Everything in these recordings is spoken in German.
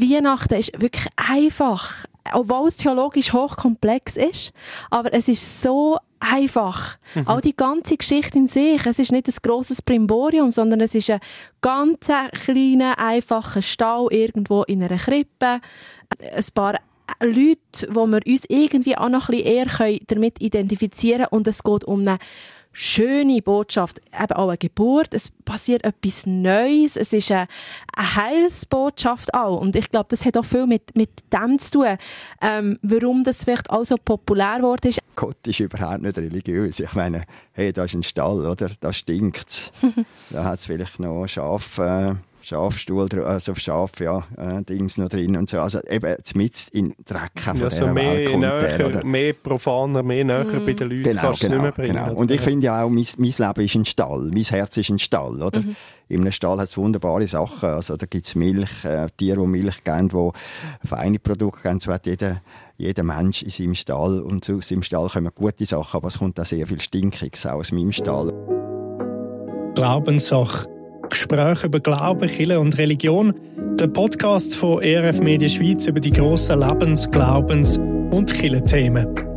Weihnachten ist wirklich einfach, obwohl es theologisch hochkomplex ist, aber es ist so einfach. Mhm. Auch die ganze Geschichte in sich, es ist nicht ein grosses Primborium, sondern es ist ein ganz kleiner, einfacher Stall irgendwo in einer Krippe. Ein paar Leute, wo wir uns irgendwie auch noch ein bisschen eher damit identifizieren können und es geht um eine schöne Botschaft, eben auch eine Geburt, es passiert etwas Neues, es ist eine, eine Heilsbotschaft auch und ich glaube, das hat auch viel mit, mit dem zu tun, ähm, warum das vielleicht auch so populär geworden ist. Gott ist überhaupt nicht religiös. Ich meine, hey, da ist ein Stall, oder? Da stinkt's. da hat es vielleicht noch Schafe... Äh Schafstuhl, also Schaf, ja, äh, Dings noch drin und so. Also eben mit in Dreck von ja, so mehr, näher, mehr profaner, mehr näher mm. bei den Leuten genau, kannst genau, nicht mehr bringen. Genau. Und ich finde ja auch, mein, mein Leben ist ein Stall, mein Herz ist ein Stall, oder? Mhm. In einem Stall hat es wunderbare Sachen. Also da gibt es Milch, äh, Tiere, die Milch geben, die feine Produkte geben. So hat jeder, jeder Mensch in seinem Stall und aus seinem Stall kommen gute Sachen, aber es kommt auch sehr viel Stinkiges auch aus meinem Stall. Glaubenssache Gespräche über Glauben, Kirche und Religion. Der Podcast von ERF Media Schweiz über die grossen Lebens-, Glaubens- und Kirchenthemen.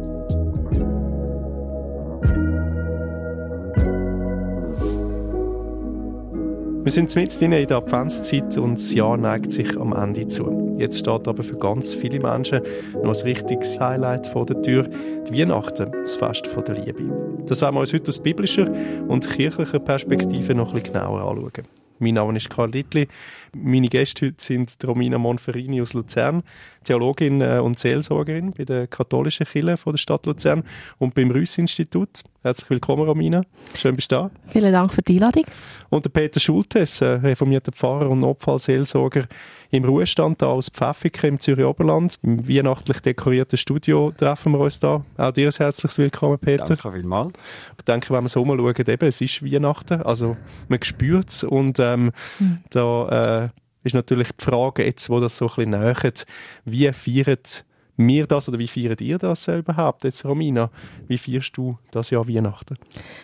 Wir sind mitten in der Adventszeit und das Jahr neigt sich am Ende zu. Jetzt steht aber für ganz viele Menschen noch ein richtiges Highlight vor der Tür, die Weihnachten, das Fest der Liebe. Das werden wir uns heute aus biblischer und kirchlicher Perspektive noch bisschen genauer anschauen. Mein Name ist Karl Littli. Meine Gäste heute sind Romina Monferini aus Luzern, Theologin äh, und Seelsorgerin bei der katholischen Kirche der Stadt Luzern und beim Rüss-Institut. Herzlich willkommen, Romina. Schön, bist du da. Vielen Dank für die Einladung. Und der Peter Schultes, äh, reformierter Pfarrer und Notfallseelsorger im Ruhestand da aus Pfäffiken im Zürich Oberland. Im weihnachtlich dekorierten Studio treffen wir uns da. Auch dir ein herzliches Willkommen, Peter. Danke vielmals. Ich denke, wenn wir so mal schauen, eben, es ist Weihnachten, also man spürt es und ähm, mhm. da äh, ist natürlich die Frage jetzt, wo das so ein bisschen nähert, wie feiert wir das oder wie feiert ihr das überhaupt jetzt, Romina? Wie feierst du das Jahr Weihnachten?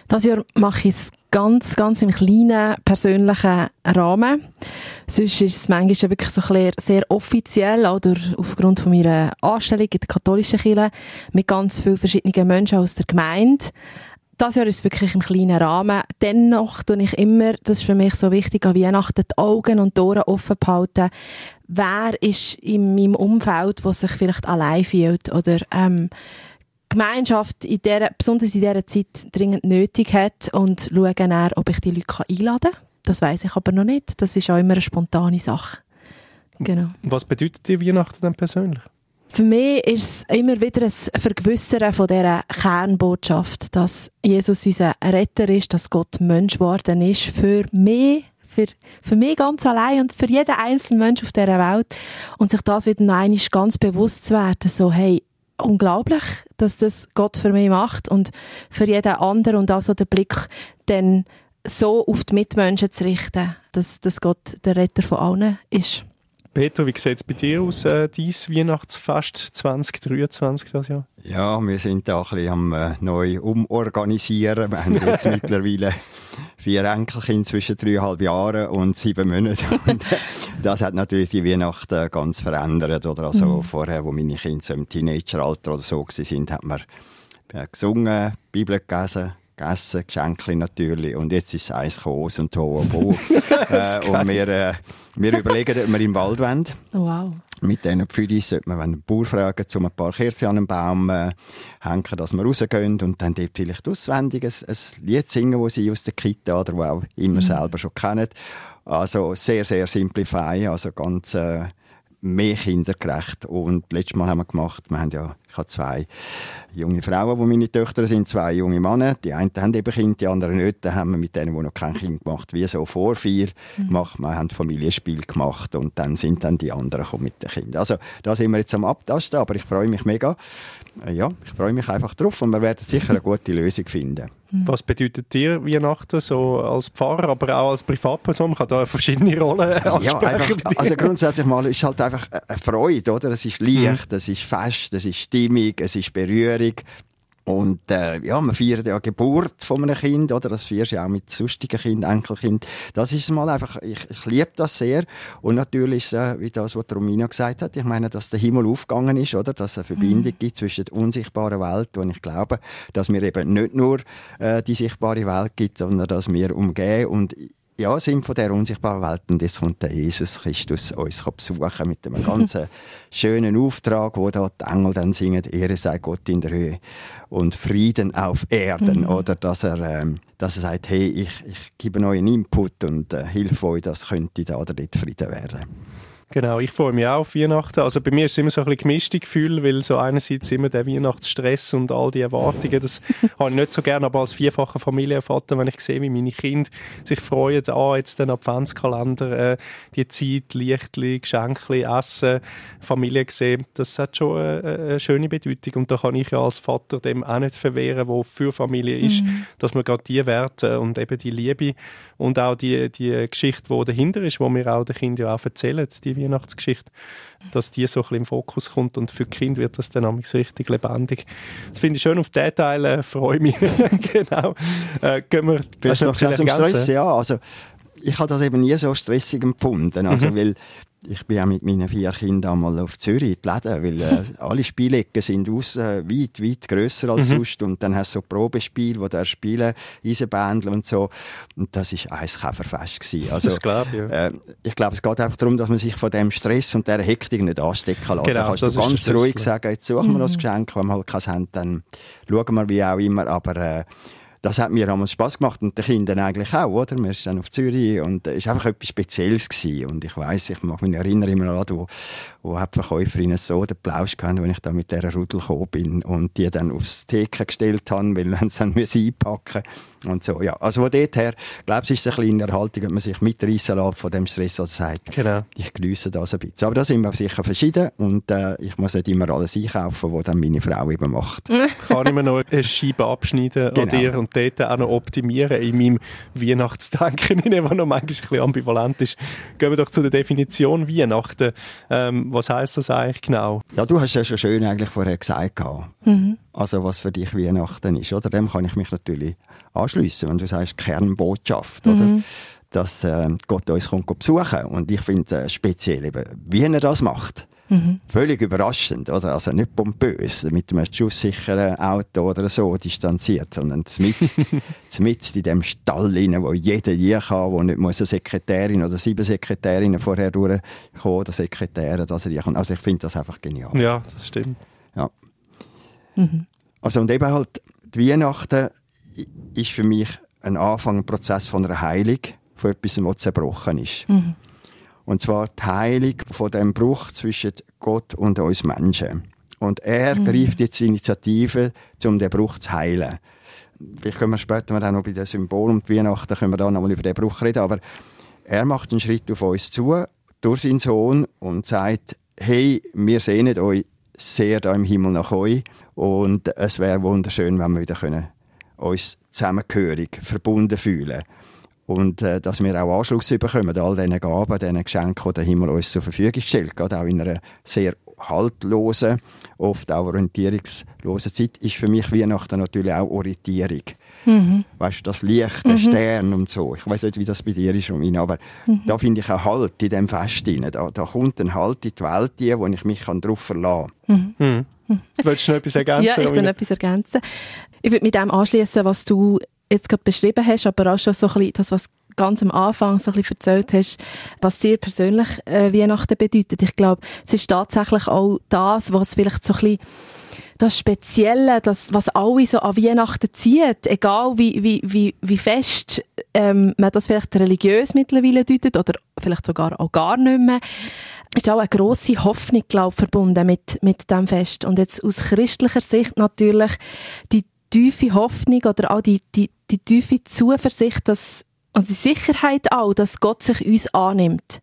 Das Jahr mache ich es ganz, ganz im kleinen, persönlichen Rahmen. Sonst ist es manchmal wirklich so ein sehr offiziell, oder aufgrund von meiner Anstellung in der katholischen Kirche, mit ganz vielen verschiedenen Menschen aus der Gemeinde. Das Jahr ist wirklich im kleinen Rahmen. Dennoch tue ich immer, das ist für mich so wichtig, an Weihnachten die Augen und die Ohren offen behalten. Wer ist in meinem Umfeld, der sich vielleicht allein fühlt oder ähm, Gemeinschaft in der, besonders in dieser Zeit dringend nötig hat und schaue dann, ob ich die Leute einladen kann. Das weiß ich aber noch nicht. Das ist auch immer eine spontane Sache. Genau. Was bedeutet dir Weihnachten dann persönlich? Für mich ist es immer wieder ein Vergewissern von dieser Kernbotschaft, dass Jesus unser Retter ist, dass Gott Mensch geworden ist für mich, für, für mich ganz allein und für jeden einzelnen Mensch auf dieser Welt. Und sich das wieder noch ganz bewusst zu werden, so, hey, unglaublich, dass das Gott für mich macht und für jeden anderen und auch so den Blick dann so auf die Mitmenschen zu richten, dass, dass Gott der Retter von allen ist. Peter, wie sieht es bei dir aus, äh, dein Weihnachtsfest 2023 das Jahr? Ja, wir sind da ein bisschen am äh, neu umorganisieren. Wir haben jetzt mittlerweile vier Enkelkinder zwischen dreieinhalb Jahren und sieben Monaten. Und das hat natürlich die Weihnachten ganz verändert. Oder also mhm. vorher, wo meine Kinder so im Teenageralter oder so waren, hat man äh, gesungen, Bibel gelesen, gegessen, Geschenke natürlich. Und jetzt ist es eins Kos und Tohuwabohu. äh, und wir, äh, wir überlegen, ob wir im Wald wollen. Wow. Mit diesen Pfüdis sollte man den Bauer fragen, um ein paar Kerzen an einem Baum äh, hängen, dass wir rausgehen und dann dort vielleicht auswendig ein, ein Lied singen, das sie aus der Kita oder wo auch immer mhm. selber schon kennen. Also sehr, sehr simplify, also ganz äh, mehr kindergerecht. Und letztes Mal haben wir gemacht, wir haben ja, ich habe zwei junge Frauen, die meine Töchter sind, zwei junge Männer. Die einen haben eben Kinder, die anderen nicht. Dann haben wir mit denen, die noch kein Kind gemacht, wie so vor vier mhm. gemacht. Wir haben Familienspiel gemacht und dann sind dann die anderen mit den Kindern. Also da sind wir jetzt am Abtasten, aber ich freue mich mega. Ja, ich freue mich einfach drauf und wir werden sicher eine gute Lösung finden. Mhm. Was bedeutet dir Weihnachten so als Pfarrer, aber auch als Privatperson? Man kann da verschiedene Rollen ansprechen. Ja, einfach, also grundsätzlich mal ist halt einfach eine Freude, oder? Es ist Licht, mhm. es ist Fest, es ist Stimmung, es ist Berührung. Und äh, ja, man feiert ja Geburt von einem Kind, oder? Das feierst ja auch mit sonstigen Kind, Enkelkind. Das ist mal einfach, ich, ich liebe das sehr. Und natürlich, äh, wie das, was Romina gesagt hat, ich meine, dass der Himmel aufgegangen ist, oder? Dass es eine Verbindung mhm. gibt zwischen der unsichtbaren Welt, und ich glaube, dass wir eben nicht nur äh, die sichtbare Welt gibt, sondern dass wir umgehen und ja, sind von der unsichtbaren Welt und jetzt kommt der Jesus Christus uns besuchen mit einem ganz schönen Auftrag, wo da die Engel dann singen, Ehre sei Gott in der Höhe und Frieden auf Erden, mhm. oder dass er, ähm, dass er sagt, hey, ich, ich gebe euch einen Input und äh, hilf euch, dass könnte da oder dort Frieden werden. Genau, ich freue mich auch auf Weihnachten. Also bei mir ist es immer so ein bisschen gemischte Gefühl, weil so einerseits immer der Weihnachtsstress und all die Erwartungen, das habe ich nicht so gerne, aber als vierfacher Familienvater, wenn ich sehe, wie meine Kinder sich freuen, ah, jetzt den Adventskalender, äh, die Zeit, Lichtli, Geschenkli, Essen, Familie sehen, das hat schon eine, eine, schöne Bedeutung und da kann ich ja als Vater dem auch nicht verwehren, wo für Familie ist, mhm. dass man gerade die Werte und eben die Liebe und auch die, die Geschichte, die dahinter ist, wo wir auch den Kindern ja auch erzählen, die Weihnachtsgeschichte, dass die so ein bisschen im Fokus kommt und für die Kinder wird das dann auch richtig lebendig. Das finde ich schön auf den Teil, äh, freue mich. genau. Äh, gehen wir, hast du noch Stress? Ja, also ich habe das eben nie so stressig empfunden, also mhm. weil ich bin auch mit meinen vier Kindern einmal auf Zürich in die Läden, weil äh, alle Spielecken sind aus, äh, weit, weit grösser als mhm. sonst. Und dann hast du so Probespiel, wo der spielen, Eisenbändel und so. Und das war ein Käferfest gewesen. Also, das glaube ich, ja. äh, ich glaube, es geht einfach darum, dass man sich von dem Stress und dieser Hektik nicht anstecken lässt. Genau, da kannst du ganz ruhig sagen, jetzt suchen wir mhm. das Geschenk, wenn wir halt keins haben, dann schauen wir wie auch immer. Aber äh, das hat mir damals Spaß gemacht und den Kindern eigentlich auch, oder? Wir sind dann auf Zürich und es war einfach etwas Spezielles gewesen. Und ich weiß, ich mag mich erinnern immer an, wo, wo hat die Verkäuferin so den Plausch gehabt, wenn ich da mit dieser Rudel gekommen bin und die dann aufs Theke gestellt haben, weil sie dann einpacken und so. Ja, also von dort her, glaube ich, ist es eine kleine Erhaltung, wenn man sich mitreißen lässt von dem Stress oder sagt, genau. ich genieße das ein bisschen. Aber da sind wir sicher verschieden und äh, ich muss nicht immer alles einkaufen, was dann meine Frau eben macht. Kann ich mir noch eine Scheibe abschneiden genau. an dir und dort auch noch optimieren in meinem Weihnachtsdenken, das noch manchmal ein bisschen ambivalent ist. Gehen wir doch zu der Definition Weihnachten. Ähm, was heißt das eigentlich genau? Ja, du hast ja schon schön eigentlich vorher gesagt. Mhm. Also was für dich Weihnachten ist, oder? Dem kann ich mich natürlich anschließen, wenn du sagst Kernbotschaft, mhm. oder? Dass äh, Gott uns kommt besuchen. Und ich finde äh, speziell eben, wie er das macht. Mhm. Völlig überraschend, oder? Also nicht pompös, mit einem schusssicheren Auto oder so distanziert, sondern mitten in dem Stall rein, wo jeder je kann, wo nicht muss eine Sekretärin oder sieben Sekretärinnen vorher durchkommen oder Sekretäre, dass er kann. Also ich finde das einfach genial. Ja, das stimmt. Ja. Mhm. Also und eben halt, die Weihnachten ist für mich ein Anfang, ein Prozess von einer Heilung, von etwas, was zerbrochen ist. Mhm. Und zwar die Heilung von dem Bruch zwischen Gott und uns Menschen. Und er mhm. greift jetzt Initiative, um den Bruch zu heilen. Vielleicht können wir später auch noch bei den Symbolen und Weihnachten können wir da noch mal über den Bruch reden, aber er macht einen Schritt auf uns zu, durch seinen Sohn und sagt, hey, wir sehnen euch sehr da im Himmel nach euch und es wäre wunderschön, wenn wir wieder können uns zusammengehörig, verbunden fühlen und äh, dass wir auch Anschluss bekommen, all diesen Gaben, diesen Geschenken, die der Himmel uns zur Verfügung stellt, gerade auch in einer sehr haltlosen, oft auch orientierungslosen Zeit, ist für mich Weihnachten natürlich auch Orientierung. Mhm. Weißt du, das Licht, der mhm. Stern und so. Ich weiß nicht, wie das bei dir ist, Romina, aber mhm. da finde ich auch Halt in dem Fest rein. Da, da kommt ein Halt in die Welt, wo ich mich darauf verlassen kann. Mhm. Mhm. Willst du noch etwas ergänzen? Ja, ich will noch etwas ergänzen. Ich würde mit dem anschließen, was du jetzt gerade beschrieben hast, aber auch schon so ein bisschen das, was ganz am Anfang so ein bisschen erzählt hast, was dir persönlich äh, Weihnachten bedeutet. Ich glaube, es ist tatsächlich auch das, was vielleicht so ein bisschen das Spezielle, das, was alle so an Weihnachten zieht, egal wie, wie, wie, wie fest ähm, man das vielleicht religiös mittlerweile deutet oder vielleicht sogar auch gar nicht mehr, ist auch eine grosse Hoffnung, glaube ich, verbunden mit, mit dem Fest. Und jetzt aus christlicher Sicht natürlich die tiefe Hoffnung oder auch die, die, die tiefe Zuversicht, dass, und die Sicherheit auch, dass Gott sich uns annimmt.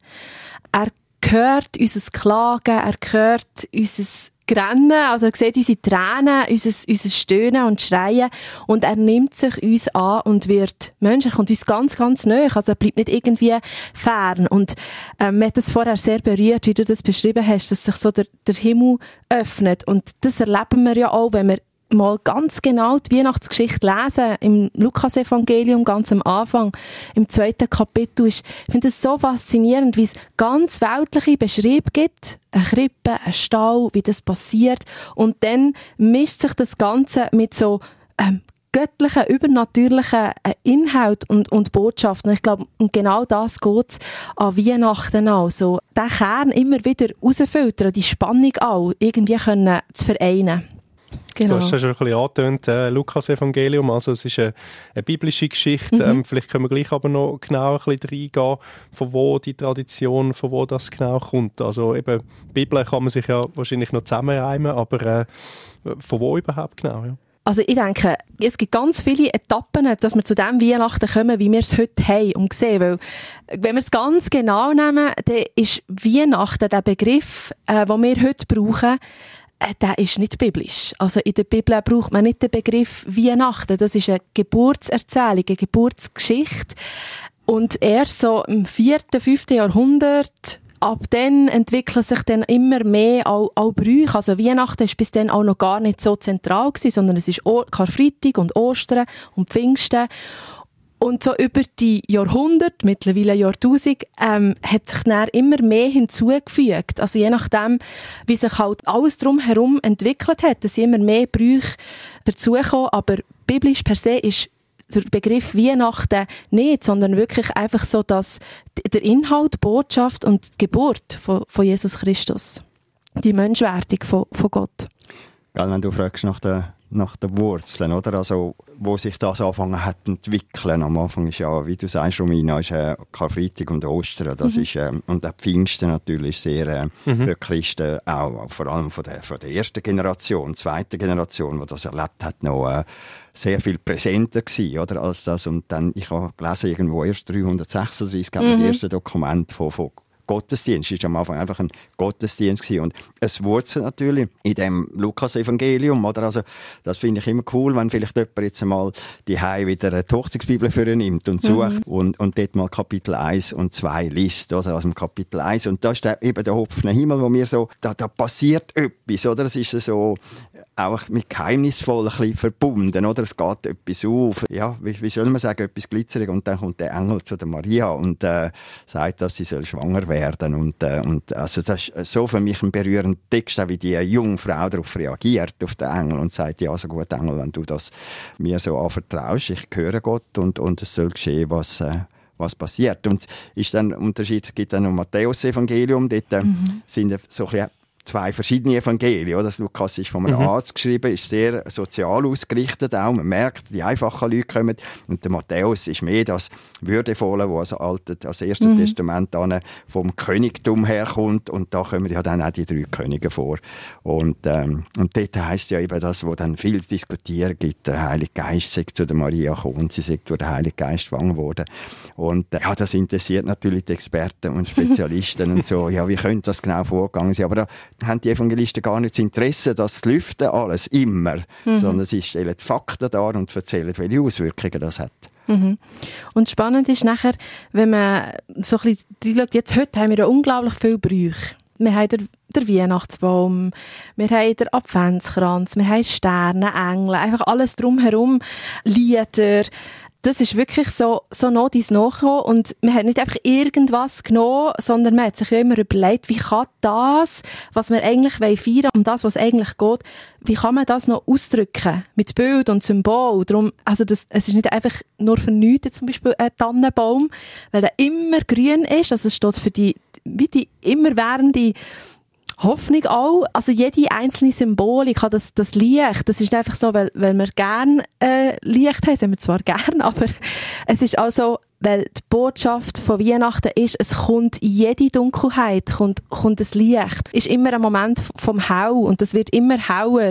Er hört unser Klagen, er hört unser Grennen, also er sieht unsere Tränen, unser, unser Stöhnen und Schreien und er nimmt sich uns an und wird Mensch, er kommt uns ganz, ganz nahe, also er bleibt nicht irgendwie fern. Und ähm, mir hat das vorher sehr berührt, wie du das beschrieben hast, dass sich so der, der Himmel öffnet. Und das erleben wir ja auch, wenn wir mal ganz genau die Weihnachtsgeschichte lesen, im Lukas-Evangelium ganz am Anfang, im zweiten Kapitel, ich finde es so faszinierend, wie es ganz weltliche Beschriebe gibt, eine Krippe, ein Stall, wie das passiert und dann mischt sich das Ganze mit so ähm, göttlichen, übernatürlichen äh, Inhalt und, und Botschaften. Ich glaube, genau das geht an Weihnachten auch. So, den Kern immer wieder rausfiltern, die Spannung auch irgendwie können zu vereinen. Genau. Du hast ja schon ein bisschen angetönt, äh, Lukas-Evangelium, also es ist eine, eine biblische Geschichte. Mhm. Ähm, vielleicht können wir gleich aber noch genau ein bisschen reingehen, von wo die Tradition, von wo das genau kommt. Also eben, Bibel kann man sich ja wahrscheinlich noch zusammenreimen, aber äh, von wo überhaupt genau, ja. Also ich denke, es gibt ganz viele Etappen, dass wir zu dem Weihnachten kommen, wie wir es heute haben und sehen. Weil, wenn wir es ganz genau nehmen, dann ist Weihnachten der Begriff, äh, den wir heute brauchen, der ist nicht biblisch. Also in der Bibel braucht man nicht den Begriff Weihnachten. Das ist eine Geburtserzählung, eine Geburtsgeschichte. Und erst so im vierten, fünften Jahrhundert ab dann entwickeln sich dann immer mehr auch, auch Brüche. Also Weihnachten ist bis dann auch noch gar nicht so zentral gewesen, sondern es ist Karfreitag und Ostern und Pfingsten. Und so über die Jahrhunderte, mittlerweile Jahrtausend, ähm, hat sich dann immer mehr hinzugefügt. Also je nachdem, wie sich halt alles drumherum entwickelt hat, sind immer mehr Brüche dazugekommen. Aber biblisch per se ist der Begriff Weihnachten nicht, sondern wirklich einfach so, dass der Inhalt, Botschaft und die Geburt von, von Jesus Christus, die Menschwerdung von, von Gott. Gell, wenn du fragst nach der nach den Wurzeln, oder? Also, wo sich das angefangen hat zu entwickeln. Am Anfang ist ja, wie du sagst, Romina, ist äh, Karfreitag und Ostern. Das mhm. ist, äh, und auch Pfingsten natürlich sehr, äh, mhm. für Christen auch, vor allem von der, von der ersten Generation, zweiten Generation, die das erlebt hat, noch, äh, sehr viel präsenter gewesen, oder, als das. Und dann, ich habe gelesen, irgendwo erst 336, mhm. das erste Dokument von, von Gottesdienst. Es war am Anfang einfach ein Gottesdienst gewesen. Und es wurzelt natürlich in dem Lukas-Evangelium, oder? Also, das finde ich immer cool, wenn vielleicht jemand jetzt einmal die Hei wieder eine Hochzeitsbibel für ihn nimmt und sucht mhm. und, und dort mal Kapitel 1 und 2 liest, oder? Also Kapitel 1. Und da ist der, eben der hopfende Himmel, wo mir so, da, da passiert etwas, oder? Das ist so, auch mit geheimnisvoll ein bisschen verbunden, oder? Es geht etwas auf, ja, wie, wie soll man sagen, etwas glitzerig und dann kommt der Engel zu der Maria und äh, sagt, dass sie soll schwanger werden und, äh, und also das ist so für mich ein berührender Text, auch wie die junge Frau darauf reagiert, auf den Engel und sagt, ja, so gut Engel, wenn du das mir so anvertraust, ich höre Gott und, und es soll geschehen, was, äh, was passiert. Und ist dann Unterschied, es gibt dann noch Matthäus-Evangelium, dort äh, mhm. sind so ein bisschen zwei verschiedene Evangelien. Das Lukas ist von einem mhm. Arzt geschrieben, ist sehr sozial ausgerichtet auch. Man merkt, die einfachen Leute kommen. Und der Matthäus ist mehr das Würdevolle, wo also alte, das erste mhm. Testament dann vom Königtum herkommt. Und da kommen ja dann auch die drei Könige vor. Und, ähm, und dort heisst ja eben das, wo dann viel zu diskutieren gibt. Der Heilige Geist sagt zu der Maria gekommen und sie sagt, wo der Heilige Geist schwanger wurde. Und äh, ja, das interessiert natürlich die Experten und Spezialisten und so. Ja, wie könnte das genau vorgegangen sein? Aber da haben die Evangelisten gar nicht das Interesse, das lüften alles immer, mhm. sondern sie stellen Fakten dar und erzählen, welche Auswirkungen das hat. Mhm. Und spannend ist nachher, wenn man so ein bisschen schaut, jetzt heute haben wir ja unglaublich viele Brüche. Wir haben den, den Weihnachtsbaum, wir haben den Adventskranz, wir haben Sterne, Engel, einfach alles drumherum, Lieder das ist wirklich so, so noch dies nachgekommen und man hat nicht einfach irgendwas genommen, sondern man hat sich ja immer überlegt, wie kann das, was wir eigentlich feiern wollen, um das, was eigentlich geht, wie kann man das noch ausdrücken? Mit Bild und Symbol. Darum, also das, es ist nicht einfach nur für nichts, zum Beispiel ein Tannenbaum, weil der immer grün ist, also es steht für die, wie die immerwährende Hoffnung auch, also jede einzelne Symbolik hat das, das Licht, das ist einfach so, weil, weil wir gern äh, Licht haben, sind wir zwar gern, aber es ist also, weil die Botschaft von Weihnachten ist, es kommt in jede Dunkelheit, kommt, kommt das Licht, ist immer ein Moment vom Hau und das wird immer hauer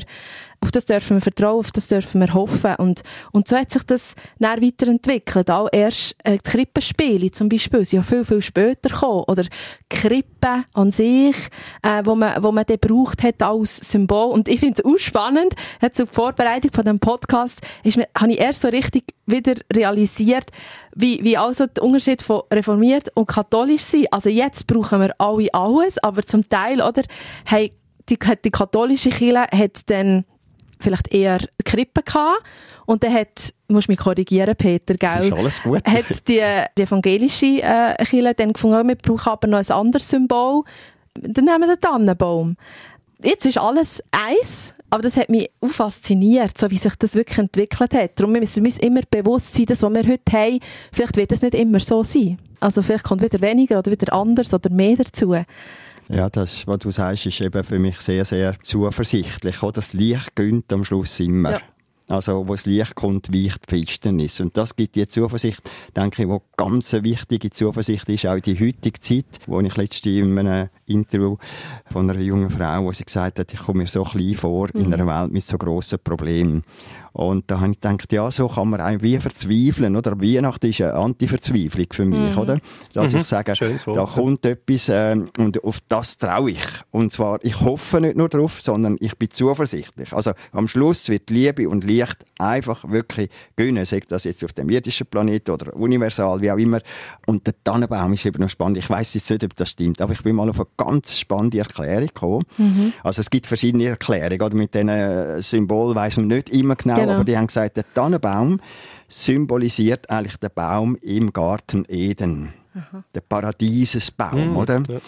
auf das dürfen wir vertrauen, auf das dürfen wir hoffen. Und, und so hat sich das dann weiterentwickelt. Auch erst äh, die Krippenspiele zum Beispiel sind ja viel, viel später gekommen. Oder Krippen an sich, äh, wo man, wo man dann braucht hat als Symbol. Und ich finde es auch spannend, jetzt zur Vorbereitung von dem Podcast, ist mir, habe ich erst so richtig wieder realisiert, wie, wie also der Unterschied von reformiert und katholisch sind. Also jetzt brauchen wir alle alles, aber zum Teil, oder, hey, die, die katholische Kirche hat dann vielleicht eher Krippe gehabt. Und dann hat, musst mich korrigieren, Peter, gell? Ist alles gut. Hat die, die evangelische äh, Kirche dann gefunden, wir brauchen aber noch ein anderes Symbol. Dann nehmen wir den Tannenbaum. Jetzt ist alles eins, aber das hat mich auch fasziniert, so wie sich das wirklich entwickelt hat. Darum müssen wir uns immer bewusst sein, dass was wir heute haben, vielleicht wird es nicht immer so sein. Also vielleicht kommt wieder weniger oder wieder anders oder mehr dazu. Ja, das, was du sagst, ist eben für mich sehr, sehr zuversichtlich. Auch das Licht gönnt am Schluss immer. Ja. Also, wo das Licht kommt, weicht die Finsternis. Und das gibt die Zuversicht, denke ich, wo ganz eine wichtige Zuversicht ist, auch in die heutige Zeit, wo ich letztens in einem Interview von einer jungen Frau, wo sie gesagt hat, ich komme mir so klein vor mhm. in einer Welt mit so grossen Problemen. Und da habe ich gedacht, ja, so kann man auch wie verzweifeln, oder? Weihnachten ist eine Anti-Verzweiflung für mich, mhm. oder? Dass mhm. ich sage, da kommt etwas, äh, und auf das traue ich. Und zwar, ich hoffe nicht nur darauf, sondern ich bin zuversichtlich. Also, am Schluss wird Liebe und Licht einfach wirklich gönnen, sagt das jetzt auf dem irdischen Planeten oder universal, wie auch immer. Und der Tannenbaum ist eben noch spannend. Ich weiß jetzt nicht, ob das stimmt, aber ich bin mal auf eine ganz spannende Erklärung gekommen. Mhm. Also, es gibt verschiedene Erklärungen, oder? Mit diesen Symbolen weiss man nicht immer genau, genau. aber die haben gesagt, der Tannenbaum symbolisiert eigentlich den Baum im Garten Eden. Aha. Der Paradiesesbaum, mhm, oder? Ja.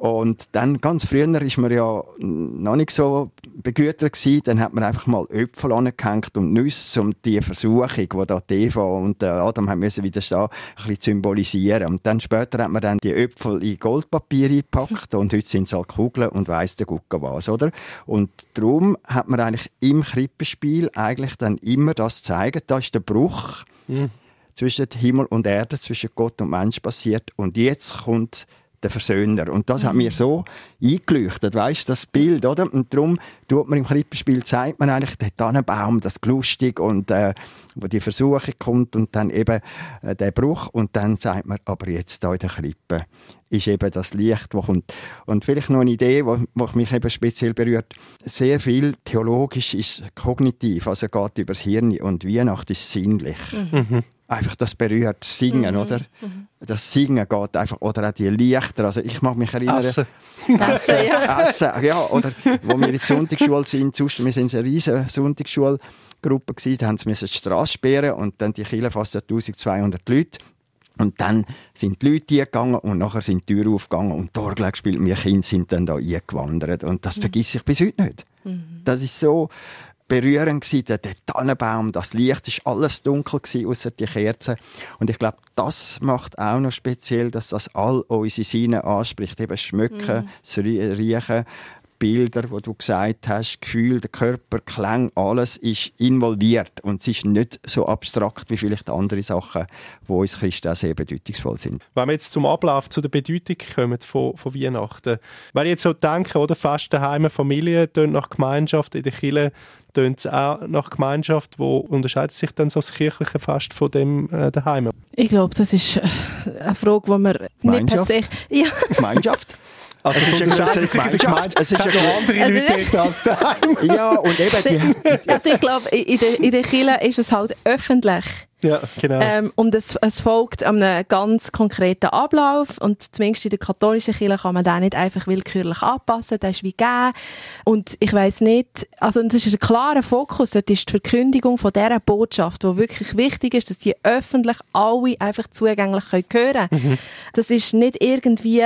Und dann, ganz früher ist man ja noch nicht so begütert gewesen. Dann hat man einfach mal Äpfel angehängt und Nüsse, um die Versuchung, die da Eva und Adam haben müssen widerstehen, ein bisschen symbolisieren. Und dann später hat man dann die Äpfel in Goldpapier gepackt und heute sind es halt Kugeln und weiss der Gucke was, oder? Und darum hat man eigentlich im Krippenspiel eigentlich dann immer das zeigen, da ist der Bruch mhm. zwischen Himmel und Erde, zwischen Gott und Mensch passiert und jetzt kommt der Versöhner. Und das mhm. hat mir so eingeleuchtet, weißt das Bild, oder? Und darum tut man im Krippenspiel, zeigt man eigentlich den Tannenbaum, das lustig und äh, wo die Versuche kommt und dann eben äh, der Bruch und dann sagt man, aber jetzt da in der Krippe ist eben das Licht, das kommt. Und vielleicht noch eine Idee, die mich eben speziell berührt. Sehr viel theologisch ist kognitiv, also geht über das Hirn und Weihnacht ist sinnlich. Mhm einfach das berührt, Singen, mhm. oder? Mhm. Das Singen geht einfach, oder auch die Lichter, also ich mag mich erinnern... Essen. Essen, ja. Essen, ja, oder wo wir in der Sonntagsschule sind, wir sind eine riesige Sonntagsschulgruppe gewesen, da haben sie die Straße sperren und dann die Kirche fast 1200 Leute. Und dann sind die Leute eingegangen und nachher sind die Türen aufgegangen und die Orgel gespielt. Wir Kinder sind dann da eingewandert. Und das mhm. vergesse ich bis heute nicht. Mhm. Das ist so, berührend gewesen, der, der Tannenbaum, das Licht, ist alles dunkel gewesen, außer die Kerzen. Und ich glaube, das macht auch noch speziell, dass das all unsere Sinne anspricht. Eben Schmücken, das Riechen, Bilder, wo du gesagt hast, Gefühl, der Körper, Klang, alles ist involviert und es ist nicht so abstrakt wie vielleicht andere Sachen, wo uns Christen auch sehr bedeutungsvoll sind. Wenn wir jetzt zum Ablauf, zu der Bedeutung kommen von, von Weihnachten, wenn ich jetzt so denke, oder fast daheim Familie, nach Gemeinschaft in der Kirche, tönt es auch nach Gemeinschaft. Wo unterscheidet sich dann so das kirchliche Fest von dem äh, daheim? Ich glaube, das ist äh, eine Frage, die man nicht per se... Ja. Gemeinschaft? Also es, es unterscheidet sich Gemeinschaft. Es ist ja noch andere also, Leute als daheim. ja, und eben die... Also ich glaube, in der, in der Kirche ist es halt öffentlich. Ja, genau. Ähm, und es, es folgt einem ganz konkreten Ablauf und zumindest in der katholischen Kirche kann man den nicht einfach willkürlich anpassen, das ist wie gegeben. Und ich weiß nicht, also das ist ein klarer Fokus, das ist die Verkündigung von dieser Botschaft, die wirklich wichtig ist, dass die öffentlich alle einfach zugänglich können hören können. Mhm. Das ist nicht irgendwie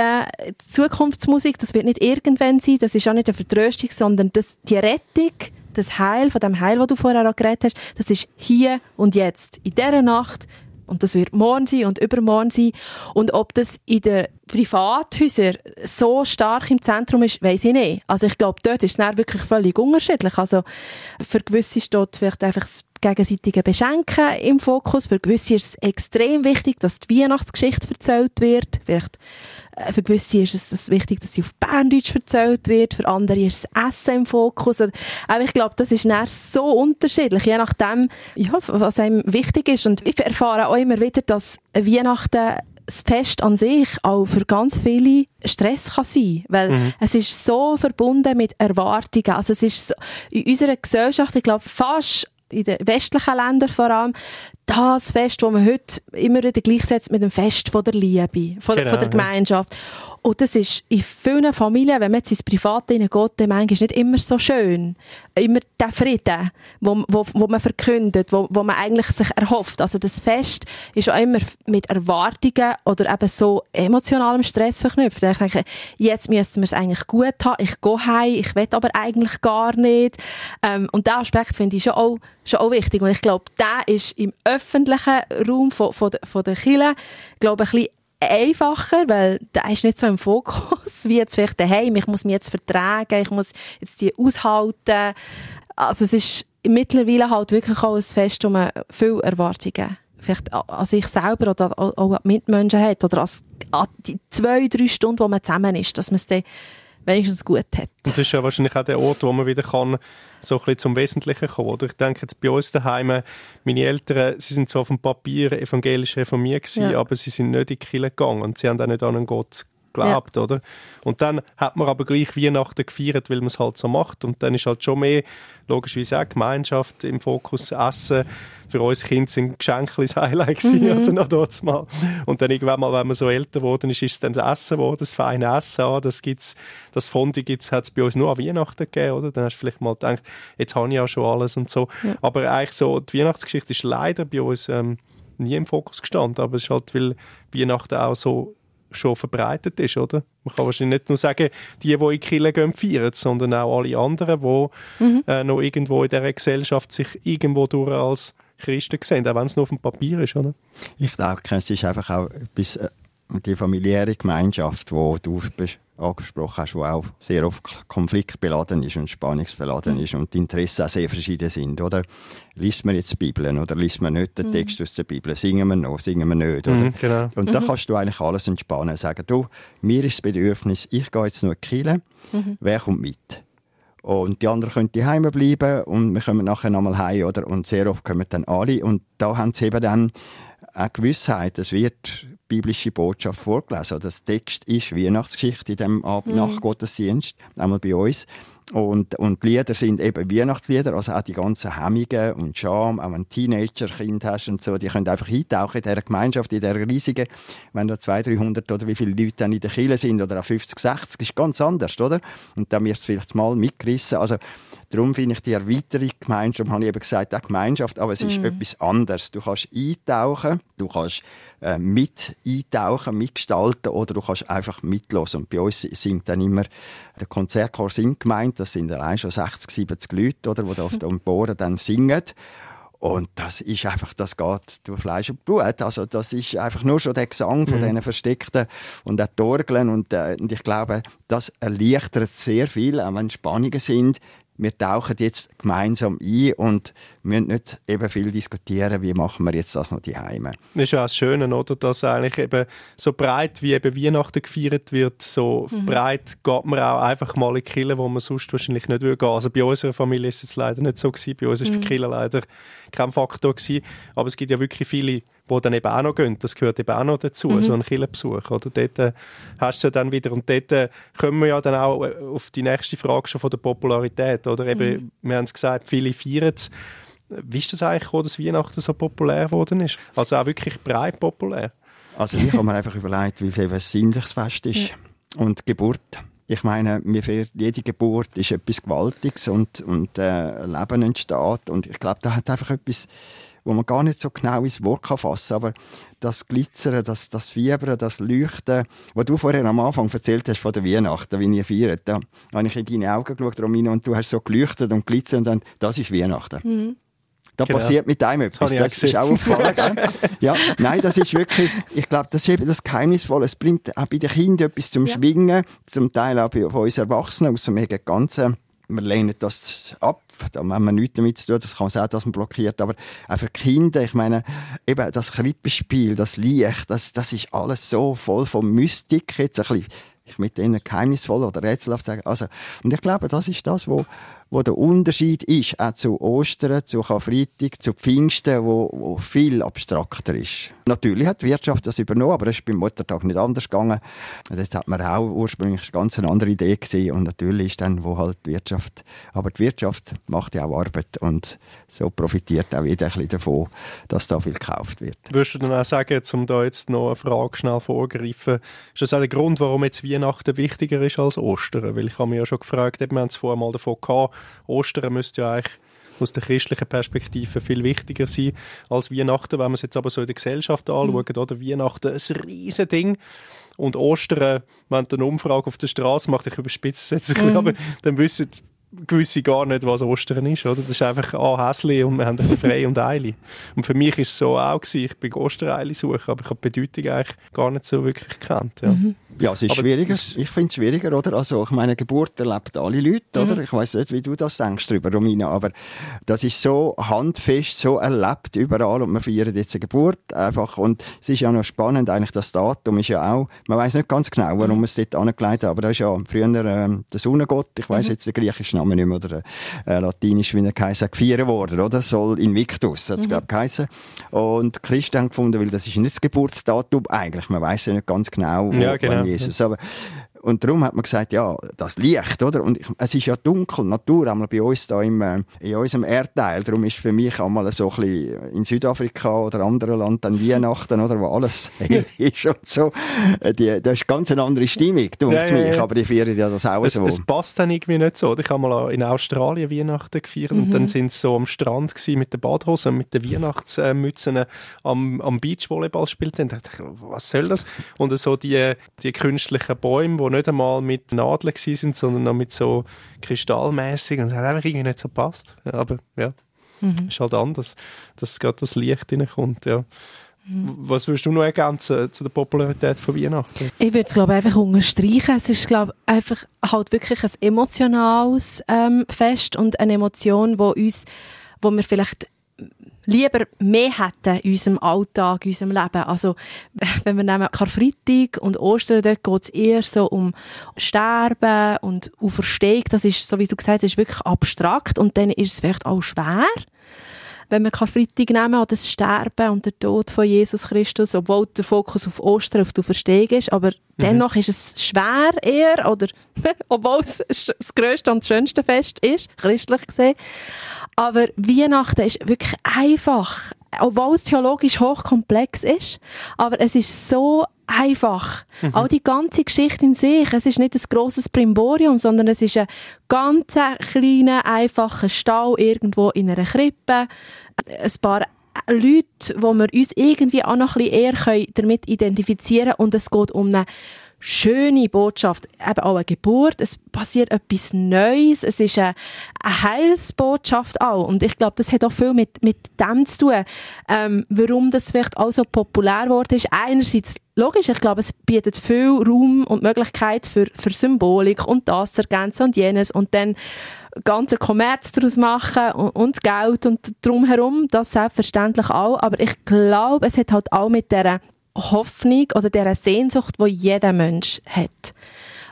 Zukunftsmusik, das wird nicht irgendwann sein, das ist auch nicht eine Vertröstung, sondern das, die Rettung das Heil, von dem Heil, das du vorher auch geredet hast, das ist hier und jetzt, in dieser Nacht. Und das wird morgen sein und übermorgen sein. Und ob das in den Privathäusern so stark im Zentrum ist, weiß ich nicht. Also ich glaube, dort ist es wirklich völlig unterschiedlich. Also für gewisse steht vielleicht einfach das gegenseitige Beschenken im Fokus. Für gewisse ist es extrem wichtig, dass die Weihnachtsgeschichte erzählt wird. Vielleicht äh, für gewisse ist es das wichtig, dass sie auf Berndeutsch erzählt wird, für andere ist das Essen im Fokus. Aber ich glaube, das ist so unterschiedlich, je nachdem, ja, was einem wichtig ist. Und ich erfahre auch immer wieder, dass Weihnachten das Fest an sich auch für ganz viele Stress kann sein, weil mhm. es ist so verbunden mit Erwartungen. Also es ist so, in unserer Gesellschaft, ich glaube fast in den westlichen Ländern vor allem, das Fest, das man heute immer wieder gleichsetzt mit dem Fest von der Liebe, von, genau, von der Gemeinschaft. Ja. Und das ist in vielen Familien, wenn man jetzt ins Private hineingeht, dann manchmal nicht immer so schön. Immer der Frieden, wo, wo, wo man verkündet, wo, wo man eigentlich sich erhofft. Also das Fest ist auch immer mit Erwartungen oder eben so emotionalem Stress verknüpft. Ich denke, jetzt müssen wir es eigentlich gut haben, ich gehe heim, ich will aber eigentlich gar nicht. Ähm, und diesen Aspekt finde ich schon auch, schon auch wichtig. Und ich glaube, der ist im öffentlichen Raum von, von, von der Kirche, glaube ich, ein bisschen einfacher, weil da ist nicht so im Fokus, wie jetzt vielleicht daheim. Ich muss mich jetzt vertragen, ich muss jetzt die aushalten. Also es ist mittlerweile halt wirklich auch ein Fest, wo man viele Erwartungen vielleicht an sich selber oder auch an Mitmenschen hat oder an die zwei, drei Stunden, wo man zusammen ist, dass man es dann wenigstens gut hat. Und das ist ja wahrscheinlich auch der Ort, wo man wieder kann, so ein bisschen zum Wesentlichen kommen oder? Ich denke jetzt bei uns daheim, meine Eltern, sie sind zwar auf dem Papier evangelisch reformiert gewesen, ja. aber sie sind nicht in die Kirche gegangen und sie haben auch nicht an einen Gott geglaubt, ja. oder? Und dann hat man aber gleich Weihnachten gefeiert, weil man es halt so macht. Und dann ist halt schon mehr, logischerweise auch Gemeinschaft im Fokus, Essen. Für uns Kinder sind Geschenke das Highlight gewesen, mhm. oder noch mal. Und dann irgendwann mal, wenn man so älter geworden ist, ist es dann das Essen geworden, das feine Essen. Ah, das gibt's, das Fondue gibt's, hat es bei uns nur an Weihnachten gegeben, oder? Dann hast du vielleicht mal gedacht, jetzt habe ich ja schon alles und so. Ja. Aber eigentlich so, die Weihnachtsgeschichte ist leider bei uns, ähm, nie im Fokus gestanden, aber es ist halt, weil Weihnachten auch so schon verbreitet ist, oder? Man kann wahrscheinlich nicht nur sagen, die, die in die Kirche gehen, feiern, sondern auch alle anderen, die mhm. äh, noch irgendwo in dieser Gesellschaft sich irgendwo durch als Christen sehen, auch wenn es nur auf dem Papier ist, oder? Ich denke, es ist einfach auch etwas, äh, die familiäre Gemeinschaft, die du angesprochen hast, die auch sehr oft konfliktbeladen ist und spannungsbeladen mhm. ist und die Interessen auch sehr verschieden sind, oder? Liest man jetzt die Bibel oder liest man nicht den mhm. Text aus der Bibel? Singen wir noch, singen wir nicht, oder? Mhm, genau. Und da mhm. kannst du eigentlich alles entspannen, sagen, du, mir ist das Bedürfnis, ich gehe jetzt nur Kirche, mhm. wer kommt mit? Und die anderen können daheim bleiben und wir kommen nachher nochmal heim, oder? Und sehr oft kommen dann alle und da haben sie eben dann eine Gewissheit, es wird biblische Botschaft vorgelesen. Das Text ist Weihnachtsgeschichte in dem Abend mhm. Gottesdienst, einmal bei uns. Und, und die Lieder sind eben Weihnachtslieder, also auch die ganzen Hemmungen und Scham, auch wenn du Teenager-Kind hast und so, die können einfach eintauchen in dieser Gemeinschaft, in dieser riesigen, wenn da 200, 300 oder wie viele Leute dann in der Kirche sind oder auch 50, 60, ist ganz anders, oder? Und dann wirst du vielleicht mal mitgerissen. Also, darum finde ich die erweiterte Gemeinschaft, habe ich eben gesagt, auch Gemeinschaft, aber es ist mhm. etwas anderes. Du kannst eintauchen, du kannst äh, mit eintauchen, mitgestalten oder du kannst einfach mitlosen. Und bei uns sind dann immer der Konzertchor singt gemeint, das sind allein schon 60, 70 Leute, oder, die da auf dem Bohren dann singen. Und das ist einfach, das geht durch Fleisch und Blut. Also das ist einfach nur schon der Gesang von mhm. diesen Versteckten und auch die Orgeln. Und, äh, und ich glaube, das erleichtert sehr viel, auch wenn Spannungen sind wir tauchen jetzt gemeinsam ein und müssen nicht eben viel diskutieren, wie machen wir jetzt das noch die Heime. Das ist ja auch das Schöne, oder? dass eigentlich eben so breit wie eben Weihnachten gefeiert wird, so mhm. breit geht man auch einfach mal in die Kirche, wo man sonst wahrscheinlich nicht würde gehen. Also bei unserer Familie ist es leider nicht so gewesen. Bei uns ist mhm. die Kirche leider kein Faktor gewesen. Aber es gibt ja wirklich viele wo dann eben auch noch gehen. Das gehört eben auch noch dazu, mhm. so ein Kirchenbesuch. Oder? Dort äh, hast du dann wieder, und dort äh, kommen wir ja dann auch äh, auf die nächste Frage schon von der Popularität. Oder? Eben, mhm. Wir haben es gesagt, viele feiern es. Wie ist das eigentlich gekommen, dass Weihnachten so populär geworden ist? Also auch wirklich breit populär? Also ich habe mir einfach überlegt, weil es eben ein sinnliches Fest ist. Ja. Und Geburt. Ich meine, mir fehlt, jede Geburt ist etwas Gewaltiges und, und äh, Leben entsteht. Und ich glaube, da hat einfach etwas wo man gar nicht so genau ins Wort kann fassen kann. Aber das Glitzern, das, das Fiebern, das Leuchten, was du vorher am Anfang erzählt hast von der Weihnachten, wie ihr feiert, da habe ich in deine Augen geschaut, Romina, und du hast so geleuchtet und glitzert und dann, das ist Weihnachten. Mhm. Da genau. passiert mit einem etwas. Das, das ist auch auffallend. ja, nein, das ist wirklich, ich glaube, das ist eben das Geheimnisvolle. Es bringt auch bei den Kindern etwas zum ja. Schwingen, zum Teil auch bei uns Erwachsenen, aus dem ganzen wir lehnen das ab, da haben wir nichts damit zu tun, das kann sein, dass man blockiert, aber auch für Kinder, ich meine, eben das Krippenspiel, das Licht, das, das ist alles so voll von Mystik, jetzt ein bisschen, ich mit denen geheimnisvoll oder rätselhaft sagen, also, und ich glaube, das ist das, wo, wo der Unterschied ist, auch zu Ostern, zu Karfreitag, zu Pfingsten, wo, wo viel abstrakter ist. Natürlich hat die Wirtschaft das übernommen, aber es ist beim Muttertag nicht anders gegangen. Das hat man auch ursprünglich eine ganz andere Idee gesehen und natürlich ist dann, wo halt die Wirtschaft, aber die Wirtschaft macht ja auch Arbeit und so profitiert auch jeder ein bisschen davon, dass da viel gekauft wird. Würdest du dann auch sagen, um da jetzt noch eine Frage schnell vorgreifen, ist das auch der Grund, warum jetzt Weihnachten wichtiger ist als Ostern? Weil ich habe mich ja schon gefragt, wir haben es vorher mal davon gehabt, Ostern müsste ja eigentlich aus der christlichen Perspektive viel wichtiger sein als Weihnachten. Wenn man es jetzt aber so in der Gesellschaft anschaut, mhm. oder Weihnachten ein riesen Ding und Ostern, wenn du eine Umfrage auf der Straße macht, ich überspitze es jetzt, mhm. aber dann wissen gewisse gar nicht, was Ostern ist. Oder? Das ist einfach ah, hässlich und wir haben ein bisschen frei und Eile. Und für mich ist es so auch gewesen, ich bin Ostereile suchen, aber ich habe die Bedeutung eigentlich gar nicht so wirklich gekannt. Ja. Mhm. Ja, es ist Aber schwieriger. Ich finde es schwieriger, oder? Also, ich meine, Geburt erlebt alle Leute, mhm. oder? Ich weiß nicht, wie du das denkst darüber, Romina, aber das ist so handfest, so erlebt überall und wir feiern jetzt eine Geburt einfach und es ist ja noch spannend, eigentlich das Datum ist ja auch, man weiß nicht ganz genau, warum mhm. es dort angelegt hat, aber da ist ja früher ähm, der Sonnengott, ich weiß mhm. jetzt den griechischen Namen nicht mehr, oder äh, latinisch, wie er geheißen gefeiert worden, oder? Soll Invictus, hat es, mhm. glaube ich, geheißen. Und Christen haben gefunden, weil das ist nicht das Geburtsdatum eigentlich, man weiß ja nicht ganz genau, wo, ja, genau. Jesus. Aber und darum hat man gesagt, ja, das Licht, oder? Und ich, es ist ja dunkel, Natur, einmal bei uns da im, äh, in unserem Erdteil. Darum ist für mich einmal so ein bisschen in Südafrika oder anderen Land dann Weihnachten, oder? Wo alles hell ist und so. Äh, die, das ist ganz eine andere Stimmung, denke ja, mich. Ja, ja. Aber die feiern ja das auch es, so. Es passt dann irgendwie nicht so. Ich habe mal in Australien Weihnachten gefeiert mhm. und dann sind sie so am Strand gewesen mit den Badhosen, mit den Weihnachtsmützen am, am Beachvolleyball spielten. Und dachte ich, was soll das? Und so die, die künstlichen Bäume, die nicht einmal mit Nadeln sind, sondern noch mit so kristallmäßig und es hat einfach irgendwie nicht so passt. aber ja, mhm. ist halt anders, dass gerade das Licht reinkommt, ja. Mhm. Was würdest du noch ergänzen zu der Popularität von Weihnachten? Ich würde es glaube einfach unterstreichen. Es ist glaube einfach halt wirklich ein emotionales ähm, Fest und eine Emotion, wo uns, wo wir vielleicht lieber mehr hätten in unserem Alltag, in unserem Leben. Also, wenn wir nehmen Karfreitag und Ostern, dort geht es eher so um Sterben und Auferstehung. Das ist, so wie du gesagt hast, wirklich abstrakt und dann ist es vielleicht auch schwer wenn wir Karfreitag nehmen, an das Sterben und der Tod von Jesus Christus, obwohl der Fokus auf Ostern, auf die Auferstehung ist, aber mhm. dennoch ist es schwer eher, oder obwohl es das grösste und das schönste Fest ist, christlich gesehen, aber Weihnachten ist wirklich einfach, obwohl es theologisch hochkomplex ist, aber es ist so einfach. Mhm. Auch die ganze Geschichte in sich, es ist nicht ein grosses Primborium, sondern es ist ein ganz kleiner, einfacher Stall irgendwo in einer Krippe. Ein paar Leute, wo wir uns irgendwie auch noch ein bisschen eher damit identifizieren können. Und es geht um eine schöne Botschaft, eben auch eine Geburt, es passiert etwas Neues, es ist eine, Heilsbotschaft auch. Und ich glaube, das hat auch viel mit, mit dem zu tun, ähm, warum das vielleicht auch so populär geworden ist. Einerseits logisch, ich glaube, es bietet viel Raum und Möglichkeit für, für Symbolik und das zu ergänzen und jenes und dann ganzen Kommerz daraus machen und, und Geld und drumherum, das selbstverständlich auch, aber ich glaube, es hat halt auch mit der Hoffnung oder der Sehnsucht, wo jeder Mensch hat.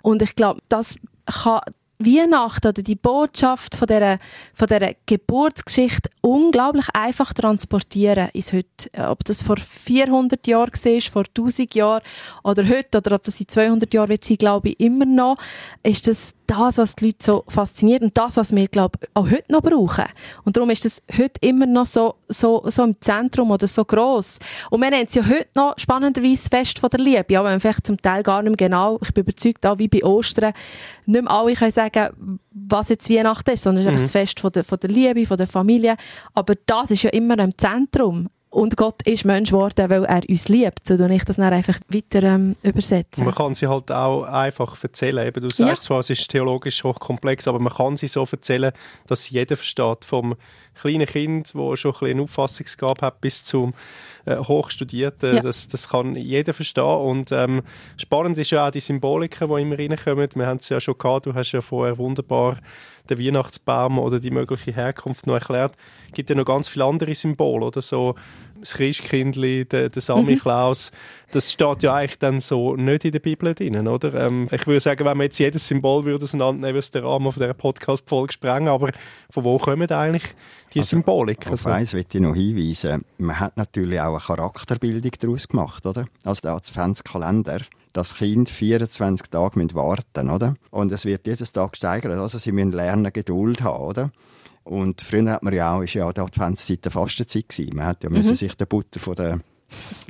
Und ich glaube, das kann Weihnachten oder die Botschaft von dieser, von dieser Geburtsgeschichte unglaublich einfach transportieren ins Heute. Ob das vor 400 Jahren war, vor 1000 Jahren oder heute oder ob das in 200 Jahren wird sein, glaube ich immer noch, ist das das, was die Leute so fasziniert und das, was wir, glaube ich, auch heute noch brauchen. Und darum ist das heute immer noch so, so, so im Zentrum oder so gross. Und wir nennen es ja heute noch spannenderweise Fest von der Liebe. Ja, wenn vielleicht zum Teil gar nicht mehr genau, ich bin überzeugt, auch wie bei Ostern, nicht mehr alle können sagen, was jetzt Weihnachten ist, sondern es ist mhm. einfach das Fest von der, von der Liebe, von der Familie. Aber das ist ja immer im Zentrum. Und Gott ist Mensch geworden, weil er uns liebt. So ich das dann einfach weiter ähm, übersetzen. Man kann sie halt auch einfach erzählen. Eben, du sagst ja. zwar, es ist theologisch hochkomplex, aber man kann sie so erzählen, dass jeder versteht. Vom kleinen Kind, das schon ein bisschen eine Auffassungsgabe hat, bis zum äh, Hochstudierten. Ja. Das, das kann jeder verstehen. Und ähm, spannend ist ja auch die Symboliken, die immer reinkommen. Wir haben es ja schon gehabt, du hast ja vorher wunderbar den Weihnachtsbaum oder die mögliche Herkunft noch erklärt. Es gibt ja noch ganz viele andere Symbole oder so das Christkindli, der, der Sammy Klaus, mhm. das steht ja eigentlich dann so nicht in der Bibel drin, oder? Ähm, ich würde sagen, wenn man jetzt jedes Symbol würde auseinandernehmen, würde es den Rahmen von dieser Podcast-Folge sprengen, aber von wo kommen eigentlich die also, Symbolik? Also, auf eins möchte ich noch hinweisen. Man hat natürlich auch eine Charakterbildung daraus gemacht, oder? Also der Adventskalender das Kind 24 Tage warten oder? Und es wird jedes Tag steigern. Also sie müssen lernen, Geduld haben, oder? Und früher hat man ja auch, ist ja die Adventszeit eine Fastenzeit gewesen. Man hat ja mhm. müssen sich den Butter von der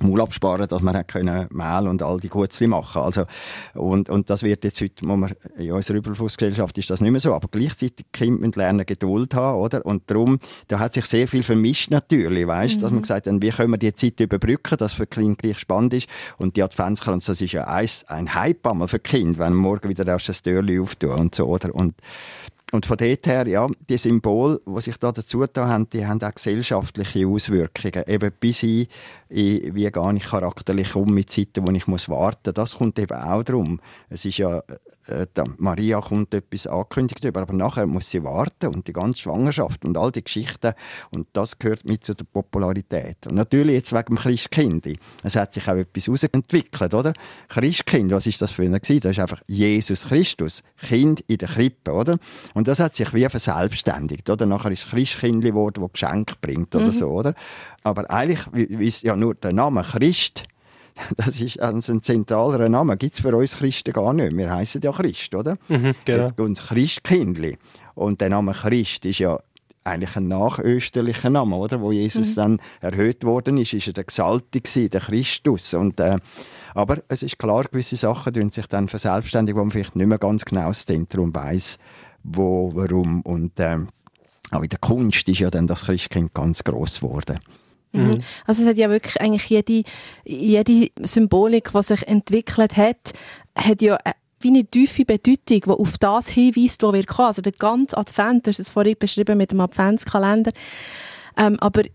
Maul absparen, dass man können Mehl und all die Gutzli machen. Also, und, und das wird jetzt heute, wo wir, in unserer Überflussgesellschaft ist das nicht mehr so. Aber gleichzeitig Kinder müssen lernen, Geduld haben, oder? Und darum, da hat sich sehr viel vermischt natürlich, weißt, mhm. dass man mhm. gesagt hat, wie können wir die Zeit überbrücken, dass für Kinder gleich spannend ist. Und die Adventskalender, das ist ja ein, ein Hype einmal für Kinder, wenn morgen wieder erst das Türchen auftun und so, oder? Und, und von dort her, ja, die Symbole, die sich da dazu da haben, die haben auch gesellschaftliche Auswirkungen. Eben bis hin, in, wie gar nicht charakterlich um mit Zeiten, wo ich muss warten. Das kommt eben auch darum. Es ist ja, äh, Maria kommt etwas angekündigt über, aber nachher muss sie warten und die ganze Schwangerschaft und all die Geschichten. Und das gehört mit zu der Popularität. Und natürlich jetzt wegen dem Christkind. Es hat sich auch etwas herausentwickelt, oder? Christkind, was ist das für ein? Das ist einfach Jesus Christus. Kind in der Krippe, oder? Und und das hat sich wie verselbstständigt, oder? Nachher ist Christkindli geworden, das Geschenk bringt oder mhm. so, oder? Aber eigentlich ist ja nur der Name Christ, das ist ein zentraler Name, gibt es für uns Christen gar nicht. Wir heißen ja Christ, oder? Mhm, genau. Jetzt uns Christkindli. Und der Name Christ ist ja eigentlich ein nachösterlicher Name, oder? Wo Jesus mhm. dann erhöht worden ist, ist er der Gesalte gewesen, der Christus. Und, äh, aber es ist klar, gewisse Sachen tun sich dann verselbstständigen, wo man vielleicht nicht mehr ganz genau das Zentrum weiss wo, warum. Und ähm, auch in der Kunst ist ja dann das Christkind ganz groß geworden. Mhm. mhm. Also es hat ja wirklich eigentlich jede, jede Symbolik, die sich entwickelt hat, hat ja wie eine tiefe Bedeutung, die auf das hinweist, wo wir kommen. Also der ganze Advent, du hast es vorhin beschrieben mit dem Adventskalender, ähm, aber äh,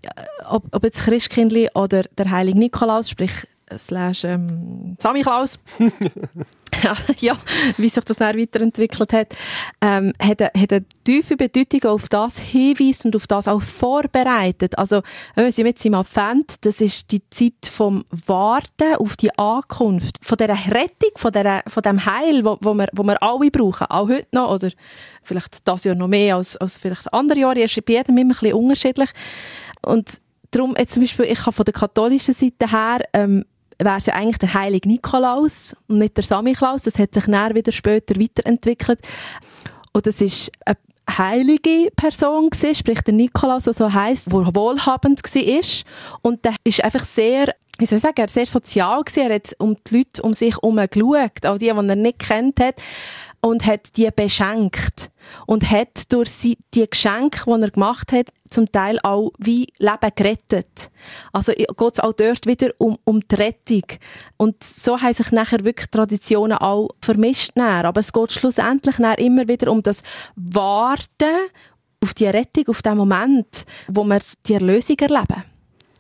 ob, ob jetzt Christkindli oder der heilige Nikolaus, sprich slash ähm, Sammy Klaus, ja, ja, wie sich das dann weiterentwickelt hat, ähm, hat, eine, hat eine tiefe Bedeutung auf das hinweist und auf das auch vorbereitet. Also, wir sind jetzt im Advent, das ist die Zeit vom Warten auf die Ankunft, von dieser Rettung, von, dieser, von dem Heil, wo, wo, wir, wo wir alle brauchen, auch heute noch, oder vielleicht das Jahr noch mehr als, als vielleicht andere Jahre, ist bei jedem immer ein bisschen unterschiedlich. Und darum, jetzt zum Beispiel, ich habe von der katholischen Seite her, ähm, wäre es ja eigentlich der heilige Nikolaus und nicht der Samichlaus. Das hat sich dann wieder später weiterentwickelt. Und das ist eine heilige Person gewesen, sprich der Nikolaus, der so heisst, der wohlhabend war. Und der ist einfach sehr, wie soll ich sagen, sehr sozial gewesen. Er hat um die Leute um sich herum geschaut, auch die, die er nicht kennt hat und hat die beschenkt und hat durch die Geschenke, die er gemacht hat, zum Teil auch wie Leben gerettet. Also geht es auch dort wieder um, um die Rettung. Und so haben sich nachher wirklich Traditionen auch vermischt. Nachher. Aber es geht schlussendlich nachher immer wieder um das Warten auf die Rettung, auf den Moment, wo wir die Erlösung erleben.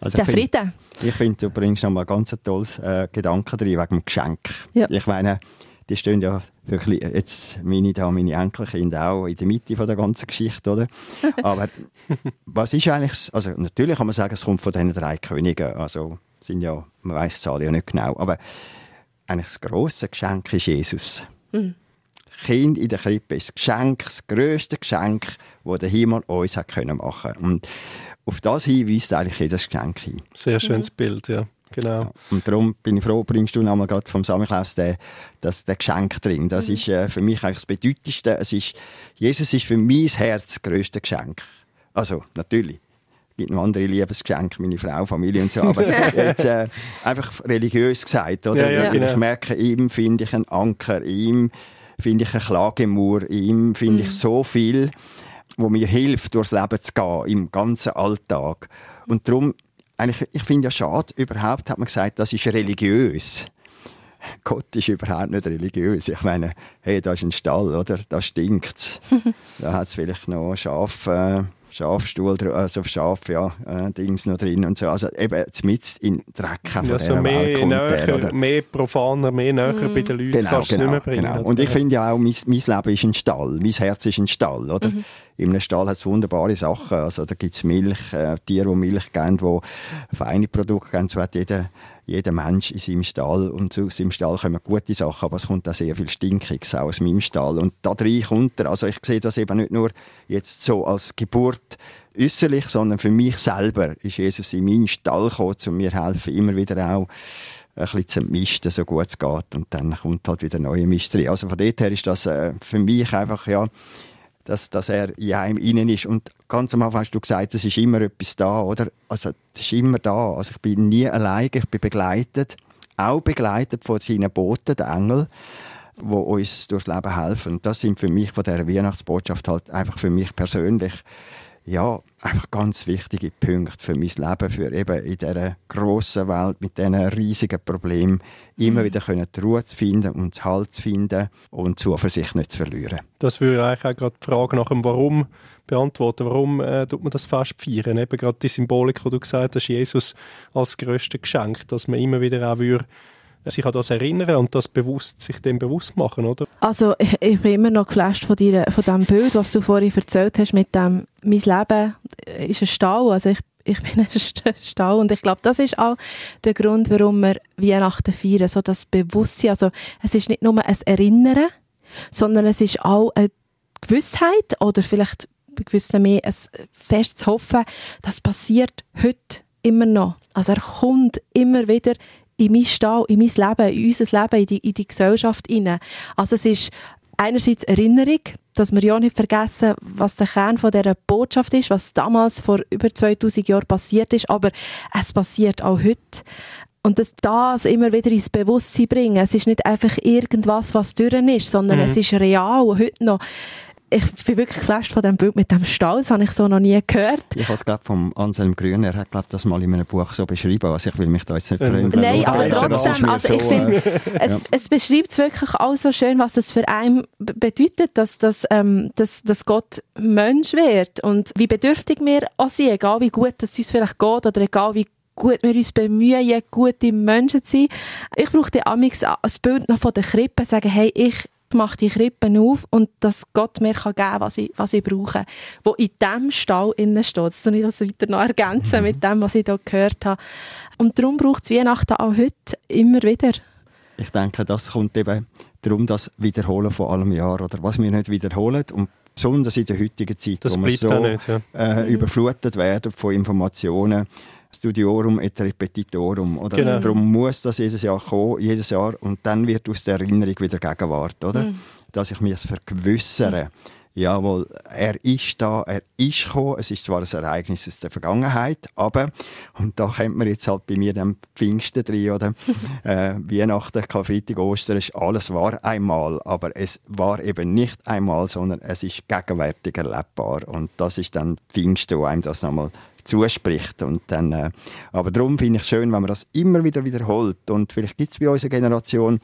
Also der Frieden. ich finde, du bringst noch mal ganz tolles äh, Gedanken drin wegen dem Geschenk. Ja. Ich meine, die stehen ja wirklich, jetzt meine da, meine Enkelkinder auch in der Mitte von der ganzen Geschichte, oder? Aber was ist eigentlich, also natürlich kann man sagen, es kommt von diesen drei Königen, also sind ja, man weiß die Zahl ja nicht genau, aber eigentlich das grosse Geschenk ist Jesus. Mhm. Kind in der Krippe ist das Geschenk, das grösste Geschenk, das der Himmel uns hat können machen. Und auf das hin weist eigentlich jedes Geschenk hin. Sehr schönes mhm. Bild, ja. Genau. Ja, und darum bin ich froh, bringst du nochmal gerade vom Samichlaus den, das, den Geschenk drin. Das mhm. ist äh, für mich eigentlich das Bedeutendste. Es ist, Jesus ist für mein Herz das grösste Geschenk. Also, natürlich. Es gibt noch andere Liebesgeschenke, meine Frau, Familie und so, aber jetzt äh, einfach religiös gesagt, oder? Ja, ja, genau. Ich merke, ihm finde ich einen Anker, ihm finde ich eine Klagemauer, ihm finde mhm. ich so viel, wo mir hilft, durchs Leben zu gehen, im ganzen Alltag. Und darum eigentlich, ich finde ja schade, überhaupt hat man gesagt, das ist religiös. Gott ist überhaupt nicht religiös. Ich meine, hey, da ist ein Stall, oder? Da stinkt's. da hat es vielleicht noch Schaf, äh, Schafstuhl, also Schaf, ja, äh, Dings noch drin und so. Also eben mit in Dreck von ja, so mehr, näher, mehr profaner, mehr näher mm. bei den Leuten genau, kannst genau, nicht mehr bringen. Genau. Und ich finde ja auch, mein, mein Leben ist ein Stall, mein Herz ist ein Stall, oder? Mhm. In einem Stall hat es wunderbare Sachen. Also da gibt es Milch, äh, Tiere, die Milch geben, die feine Produkte geben. So hat jeder, jeder Mensch in seinem Stall und aus seinem Stall kommen gute Sachen, aber es kommt auch sehr viel Stinkiges auch aus meinem Stall. Und da drin kommt er. Also ich sehe das eben nicht nur jetzt so als Geburt äußerlich, sondern für mich selber ist Jesus in meinen Stall gekommen, um mir helfen, immer wieder auch ein bisschen zu misten, so gut es geht. Und dann kommt halt wieder neue Mist. Also von dort her ist das äh, für mich einfach, ja, dass, dass er in einem innen ist. Und ganz am Anfang hast du gesagt, es ist immer etwas da, oder? Also, es ist immer da. Also, ich bin nie alleine, ich bin begleitet. Auch begleitet von seinen Boten, den Engel, die uns durchs Leben helfen. Und das sind für mich von dieser Weihnachtsbotschaft halt einfach für mich persönlich ja, einfach ganz wichtige Punkte für mein Leben, für eben in dieser grossen Welt mit diesen riesigen Problemen immer mhm. wieder können die Ruhe zu finden und Halt zu finden und Zuversicht nicht zu verlieren. Das würde eigentlich auch gerade die Frage nach dem Warum beantworten. Warum äh, tut man das fast feiern? Eben gerade die Symbolik, die du gesagt hast, Jesus als größte Geschenk, dass man immer wieder auch würde sich an das erinnern und das bewusst, sich dem bewusst machen, oder? Also ich, bin immer noch geflasht von, dir, von dem Bild, was du vorhin erzählt hast mit dem, mein Leben ist ein Stall, also ich, ich bin ein Stall und ich glaube, das ist auch der Grund, warum wir Weihnachten feiern, so das Bewusstsein, also es ist nicht nur ein Erinnern, sondern es ist auch eine Gewissheit oder vielleicht bei gewissen mehr ein festes Hoffen, das passiert heute immer noch. Also er kommt immer wieder in mein Stall, in mein Leben, in unser Leben, in die, in die Gesellschaft hinein. Also es ist einerseits Erinnerung, dass wir ja nicht vergessen, was der Kern von dieser Botschaft ist, was damals vor über 2000 Jahren passiert ist, aber es passiert auch heute. Und dass das immer wieder ins Bewusstsein bringen. Es ist nicht einfach irgendwas, was durch ist, sondern mhm. es ist real, heute noch ich bin wirklich geflasht von dem Bild mit dem Stall, das habe ich so noch nie gehört. Ich habe es glaube vom Anselm Grün, er hat glaube das mal in einem Buch so beschrieben, also ich will mich da jetzt nicht ähm, Nein, aber trotzdem, also ich finde, es, ja. es beschreibt wirklich auch so schön, was es für einen bedeutet, dass, dass, ähm, dass, dass Gott Mensch wird und wie bedürftig wir auch sind, egal wie gut es uns vielleicht geht oder egal wie gut wir uns bemühen, gute Menschen zu sein. Ich brauche die Amix als Bild noch von der Krippe, sagen, hey, ich mache die Krippen auf und dass Gott mir kann geben kann, was ich, was ich brauche. Wo in diesem Stall innen steht. Das soll ich das weiter noch ergänzen mhm. mit dem, was ich hier gehört habe. Und darum braucht es Weihnachten auch heute immer wieder. Ich denke, das kommt eben darum, das Wiederholen von allem Jahr. Oder was wir nicht wiederholen und besonders in der heutigen Zeit, das wo wir so nicht, ja. äh, mhm. überflutet werden von Informationen, Studiorum et Repetitorum. Oder? Genau. Darum muss das jedes Jahr kommen, jedes Jahr, und dann wird aus der Erinnerung wieder Gegenwart, oder? Mhm. Dass ich mich vergewissere. Mhm. Jawohl, er ist da, er ist gekommen. Es ist zwar ein Ereignis aus der Vergangenheit, aber, und da kommt man jetzt halt bei mir den Pfingsten drin, oder? äh, Weihnachten, Karfreitag, Ostern, ist alles war einmal, aber es war eben nicht einmal, sondern es ist gegenwärtig erlebbar. Und das ist dann Pfingsten, wo einem das nochmal zuspricht. Und dann, äh, aber darum finde ich es schön, wenn man das immer wieder wiederholt. Und vielleicht gibt es bei unserer Generation,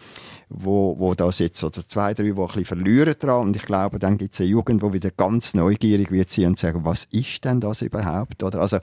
wo, wo das jetzt oder zwei, drei, die ein bisschen verlieren dran. Und ich glaube, dann gibt es eine Jugend, die wieder ganz neugierig wird sein und sagen, was ist denn das überhaupt? Oder also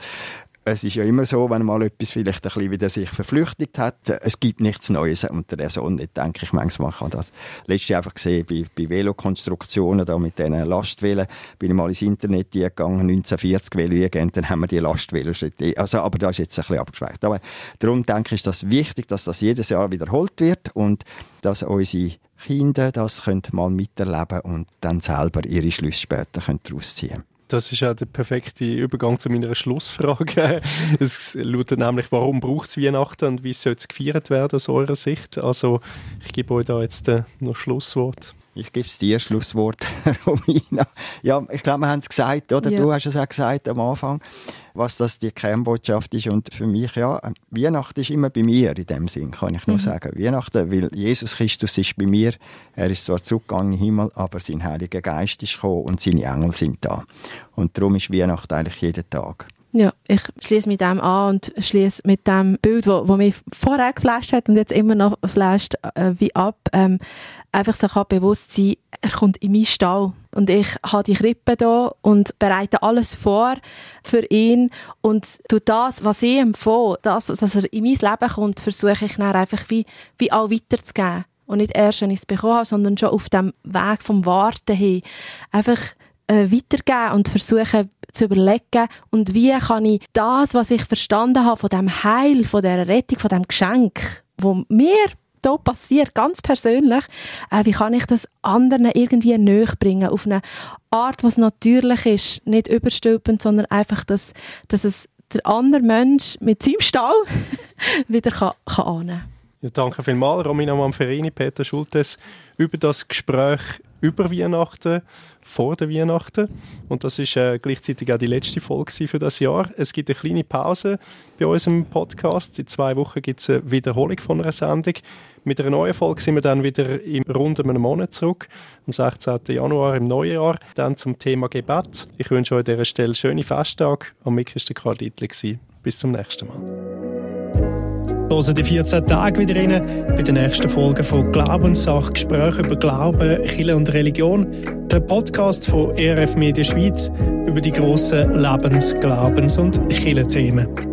es ist ja immer so, wenn mal etwas vielleicht ein bisschen wieder sich verflüchtigt hat, es gibt nichts Neues unter der Sonne, denke ich manchmal. Ich das letztes Jahr einfach gesehen bei, bei Velokonstruktionen, da mit diesen Lastwellen, bin ich mal ins Internet gegangen, 1940 Velo dann haben wir die Lastwellen. Also, aber das ist jetzt ein bisschen abgeschweift. Aber darum denke ich, ist das wichtig, dass das jedes Jahr wiederholt wird und dass unsere Kinder das können mal miterleben und dann selber ihre Schlüsse später daraus ziehen können. Das ist ja der perfekte Übergang zu meiner Schlussfrage. Es lautet nämlich, warum braucht es Weihnachten und wie soll es gefeiert werden aus eurer Sicht? Also ich gebe euch da jetzt äh, noch Schlusswort. Ich gebe es dir, Schlusswort, Romina. Ja, ich glaube, wir haben es gesagt, oder? Ja. Du hast es auch gesagt am Anfang, was das die Kernbotschaft ist. Und für mich, ja, Weihnachten ist immer bei mir in dem Sinn, kann ich nur mhm. sagen. Weihnachten, weil Jesus Christus ist bei mir. Er ist zwar zurückgegangen im Himmel, aber sein Heiliger Geist ist gekommen und seine Engel sind da. Und darum ist Weihnachten eigentlich jeden Tag. Ja, ich schließe mit dem an und schließe mit dem Bild, wo, wo mich vorher geflasht hat und jetzt immer noch flasht, äh, wie ab. Ähm, einfach so kann bewusst sein, er kommt in meinen Stall und ich habe die Krippe da und bereite alles vor für ihn und tu das, was ich empfehle, das, dass er in mein Leben kommt, versuche ich dann einfach wie, wie auch weiterzugeben. Und nicht erst, wenn ich es bekommen habe, sondern schon auf dem Weg vom Warten hin. Einfach äh, weitergeben und versuchen zu überlegen, und wie kann ich das, was ich verstanden habe von dem Heil, von der Rettung, von dem Geschenk, wo mir da passiert, ganz persönlich, äh, wie kann ich das anderen irgendwie näher bringen, auf eine Art, was natürlich ist, nicht überstülpend, sondern einfach, dass, dass es der andere Mensch mit seinem Stall wieder kann, kann. Annehmen ja, danke vielmals, Romina Manferini, Peter Schultes, über das Gespräch über Weihnachten, vor der Weihnachten. Und das ist äh, gleichzeitig auch die letzte Folge für das Jahr. Es gibt eine kleine Pause bei unserem Podcast. In zwei Wochen gibt es eine Wiederholung von einer Sendung. Mit einer neuen Folge sind wir dann wieder im rund einem Monat zurück, am 16. Januar im neuen Jahr, dann zum Thema Gebet. Ich wünsche euch an dieser Stelle schöne Festtage. Am Mick war Karl Dietl. Bis zum nächsten Mal hören die 14 Tage wieder rein bei der nächsten Folge von Glaubenssache, Gespräche über Glauben, Kirche und Religion, der Podcast von ERF Media Schweiz über die grossen Lebens-, Glaubens- und Kirchenthemen.